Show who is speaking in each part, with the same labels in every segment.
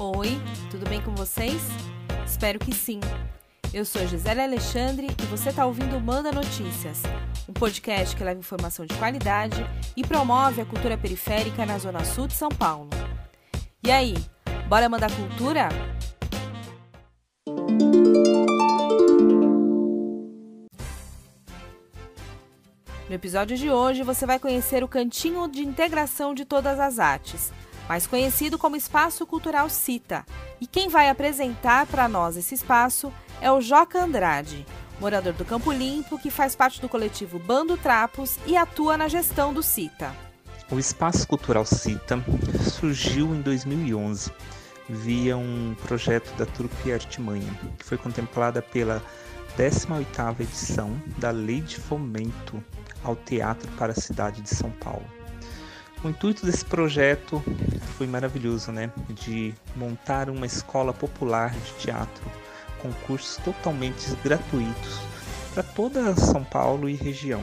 Speaker 1: Oi, tudo bem com vocês? Espero que sim. Eu sou Gisele Alexandre e você está ouvindo Manda Notícias, um podcast que leva informação de qualidade e promove a cultura periférica na Zona Sul de São Paulo. E aí, bora mandar cultura? No episódio de hoje, você vai conhecer o Cantinho de Integração de Todas as Artes, mais conhecido como Espaço Cultural Cita. E quem vai apresentar para nós esse espaço é o Joca Andrade, morador do Campo Limpo, que faz parte do coletivo Bando Trapos e atua na gestão do Cita.
Speaker 2: O Espaço Cultural Cita surgiu em 2011 via um projeto da Trupe Artimanha, que foi contemplada pela 18ª edição da Lei de Fomento ao Teatro para a cidade de São Paulo. O intuito desse projeto foi maravilhoso, né? De montar uma escola popular de teatro com cursos totalmente gratuitos para toda São Paulo e região.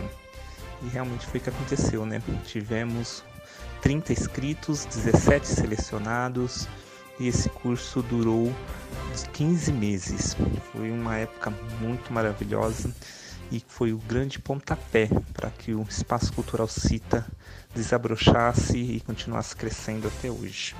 Speaker 2: E realmente foi o que aconteceu, né? Tivemos 30 inscritos, 17 selecionados e esse curso durou 15 meses. Foi uma época muito maravilhosa e foi o grande pontapé para que o espaço cultural Cita desabrochasse e continuasse crescendo até hoje.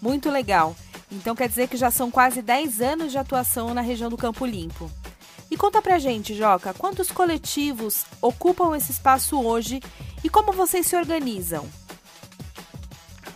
Speaker 1: Muito legal. Então quer dizer que já são quase 10 anos de atuação na região do Campo Limpo. E conta pra gente, Joca, quantos coletivos ocupam esse espaço hoje e como vocês se organizam?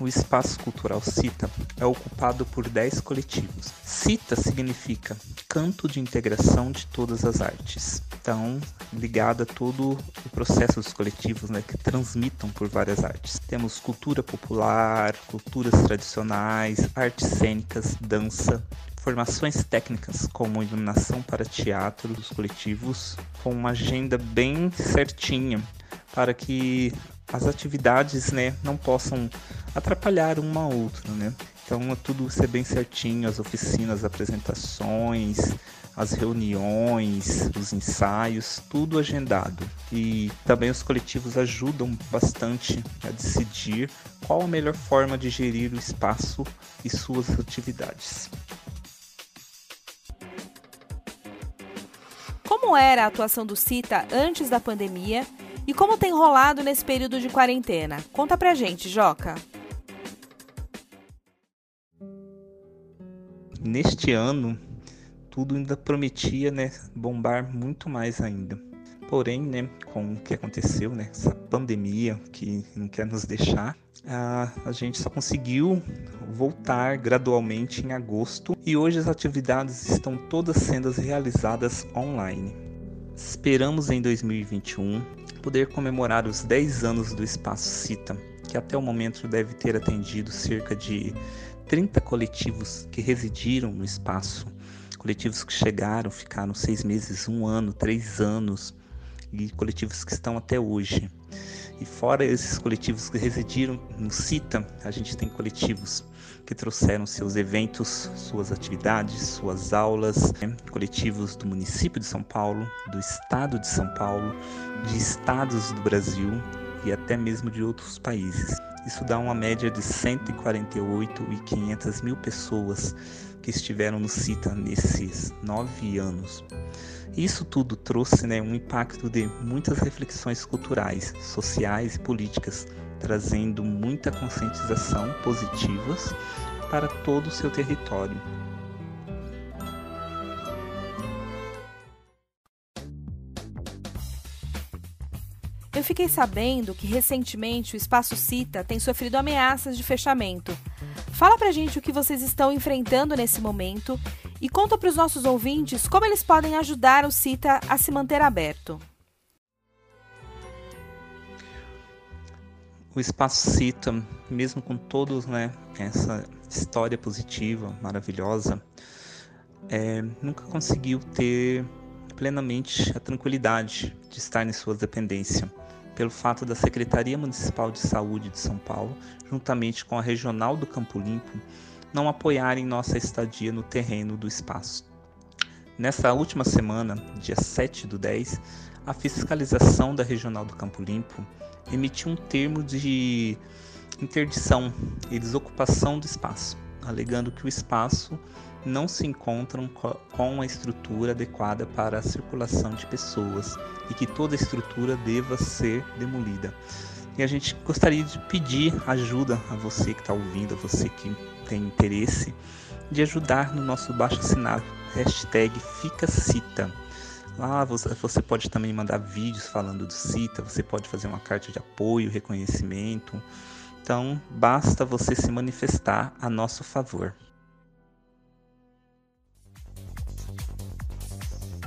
Speaker 2: O espaço cultural Cita é ocupado por 10 coletivos. Cita significa canto de integração de todas as artes. Então, ligado a todo o processo dos coletivos né, que transmitam por várias artes. Temos cultura popular, culturas tradicionais, artes cênicas, dança, formações técnicas como iluminação para teatro dos coletivos, com uma agenda bem certinha para que as atividades né, não possam atrapalhar uma a outra. Né? Então é tudo ser bem certinho, as oficinas, as apresentações, as reuniões, os ensaios, tudo agendado. E também os coletivos ajudam bastante a decidir qual a melhor forma de gerir o espaço e suas atividades.
Speaker 1: Como era a atuação do CITA antes da pandemia e como tem rolado nesse período de quarentena? Conta pra gente, Joca.
Speaker 2: Neste ano, tudo ainda prometia, né, bombar muito mais ainda. Porém, né, com o que aconteceu, né, essa pandemia que não quer nos deixar, a, a gente só conseguiu voltar gradualmente em agosto e hoje as atividades estão todas sendo realizadas online. Esperamos em 2021 poder comemorar os 10 anos do Espaço Cita, que até o momento deve ter atendido cerca de 30 coletivos que residiram no espaço, coletivos que chegaram, ficaram seis meses, um ano, três anos, e coletivos que estão até hoje. E fora esses coletivos que residiram no CITA, a gente tem coletivos que trouxeram seus eventos, suas atividades, suas aulas, né? coletivos do município de São Paulo, do estado de São Paulo, de estados do Brasil e até mesmo de outros países. Isso dá uma média de 148 e 500 mil pessoas que estiveram no CITA nesses nove anos. Isso tudo trouxe né, um impacto de muitas reflexões culturais, sociais e políticas, trazendo muita conscientização positivas para todo o seu território.
Speaker 1: Eu fiquei sabendo que recentemente o Espaço Cita tem sofrido ameaças de fechamento. Fala pra gente o que vocês estão enfrentando nesse momento e conta para os nossos ouvintes como eles podem ajudar o Cita a se manter aberto.
Speaker 2: O Espaço Cita, mesmo com todos né, essa história positiva, maravilhosa, é, nunca conseguiu ter plenamente a tranquilidade de estar em sua dependência pelo fato da Secretaria Municipal de Saúde de São Paulo, juntamente com a Regional do Campo Limpo, não apoiarem nossa estadia no terreno do espaço. Nessa última semana, dia 7 do 10, a fiscalização da Regional do Campo Limpo emitiu um termo de interdição e desocupação do espaço, alegando que o espaço não se encontra com a estrutura adequada para a circulação de pessoas e que toda a estrutura deva ser demolida. E a gente gostaria de pedir ajuda a você que está ouvindo, a você que tem interesse, de ajudar no nosso baixo assinado, hashtag. Lá você pode também mandar vídeos falando do CITA, você pode fazer uma carta de apoio, reconhecimento. Então, basta você se manifestar a nosso favor.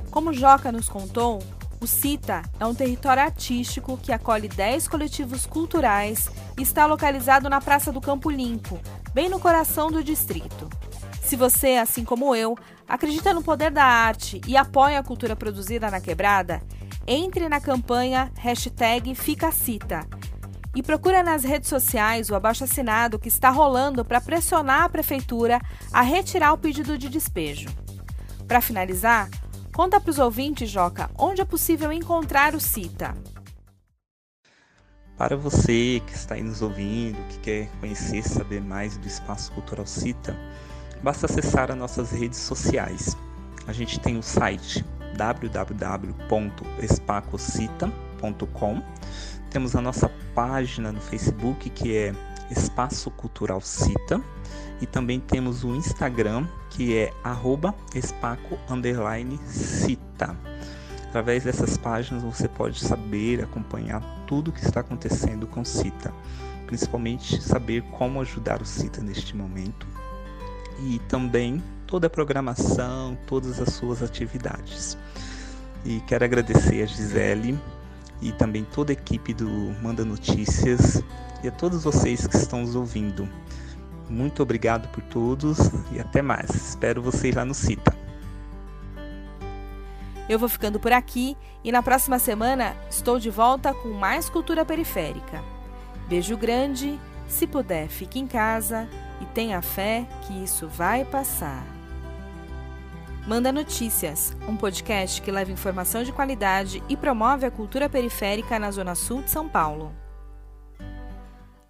Speaker 1: Como Joca nos contou, o CITA é um território artístico que acolhe 10 coletivos culturais e está localizado na Praça do Campo Limpo, bem no coração do distrito. Se você, assim como eu, acredita no poder da arte e apoia a cultura produzida na quebrada, entre na campanha hashtag FicaCita e procura nas redes sociais o abaixo-assinado que está rolando para pressionar a prefeitura a retirar o pedido de despejo. Para finalizar, conta para os ouvintes, Joca, onde é possível encontrar o CITA.
Speaker 2: Para você que está aí nos ouvindo, que quer conhecer, saber mais do Espaço Cultural CITA, basta acessar as nossas redes sociais. A gente tem o site www.espacocita.com temos a nossa página no Facebook que é Espaço Cultural Cita e também temos o Instagram que é @espaco_cita. Através dessas páginas você pode saber, acompanhar tudo o que está acontecendo com Cita, principalmente saber como ajudar o Cita neste momento e também toda a programação, todas as suas atividades. E quero agradecer a Gisele e também toda a equipe do Manda Notícias e a todos vocês que estão nos ouvindo. Muito obrigado por todos e até mais. Espero vocês lá no CITA.
Speaker 1: Eu vou ficando por aqui e na próxima semana estou de volta com mais cultura periférica. Beijo grande, se puder, fique em casa e tenha fé que isso vai passar. Manda Notícias, um podcast que leva informação de qualidade e promove a cultura periférica na Zona Sul de São Paulo.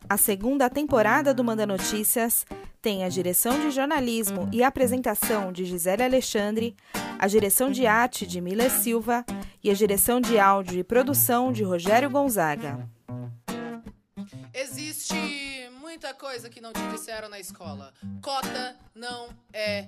Speaker 1: A segunda temporada do Manda Notícias tem a direção de jornalismo e apresentação de Gisele Alexandre, a direção de arte de Mila Silva e a direção de áudio e produção de Rogério Gonzaga.
Speaker 3: Existe muita coisa que não te disseram na escola. Cota não é